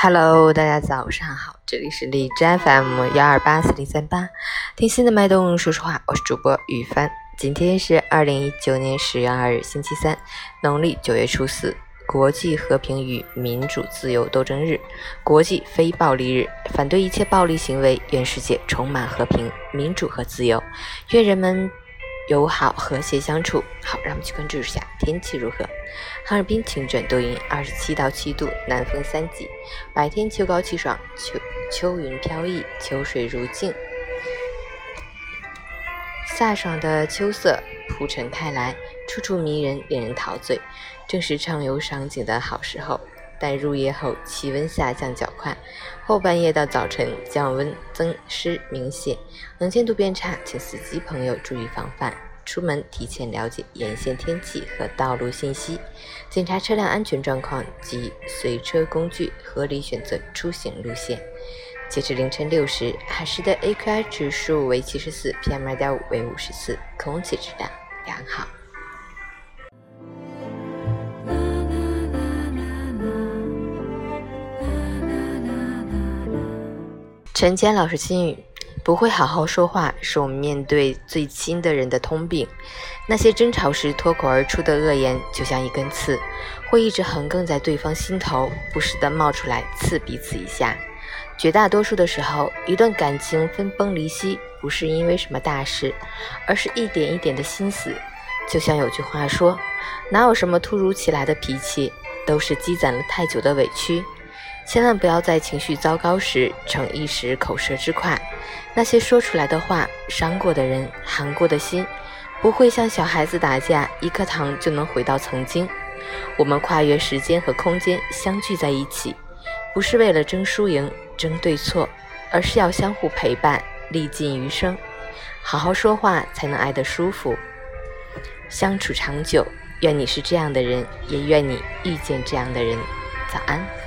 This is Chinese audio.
Hello，大家早上好，这里是荔枝 FM 幺二八四零三八，听心的脉动，说实话，我是主播雨帆。今天是二零一九年十月二日，星期三，农历九月初四，国际和平与民主自由斗争日，国际非暴力日，反对一切暴力行为，愿世界充满和平、民主和自由，愿人们。友好和谐相处。好，让我们去关注一下天气如何。哈尔滨晴转多云，二十七到七度，南风三级。白天秋高气爽，秋秋云飘逸，秋水如镜，飒爽的秋色铺陈开来，处处迷人，令人陶醉，正是畅游赏景的好时候。但入夜后气温下降较快，后半夜到早晨降温增湿明显，能见度变差，请司机朋友注意防范。出门提前了解沿线天气和道路信息，检查车辆安全状况及随车工具，合理选择出行路线。截至凌晨六时，海市的 AQI 指数为七十四，PM 二点五为五十四，空气质量良好。陈坚老师心语：不会好好说话，是我们面对最亲的人的通病。那些争吵时脱口而出的恶言，就像一根刺，会一直横亘在对方心头，不时地冒出来刺彼此一下。绝大多数的时候，一段感情分崩离析，不是因为什么大事，而是一点一点的心思。就像有句话说：“哪有什么突如其来的脾气，都是积攒了太久的委屈。”千万不要在情绪糟糕时逞一时口舌之快，那些说出来的话伤过的人，寒过的心，不会像小孩子打架，一颗糖就能回到曾经。我们跨越时间和空间相聚在一起，不是为了争输赢、争对错，而是要相互陪伴，历尽余生。好好说话，才能爱得舒服，相处长久。愿你是这样的人，也愿你遇见这样的人。早安。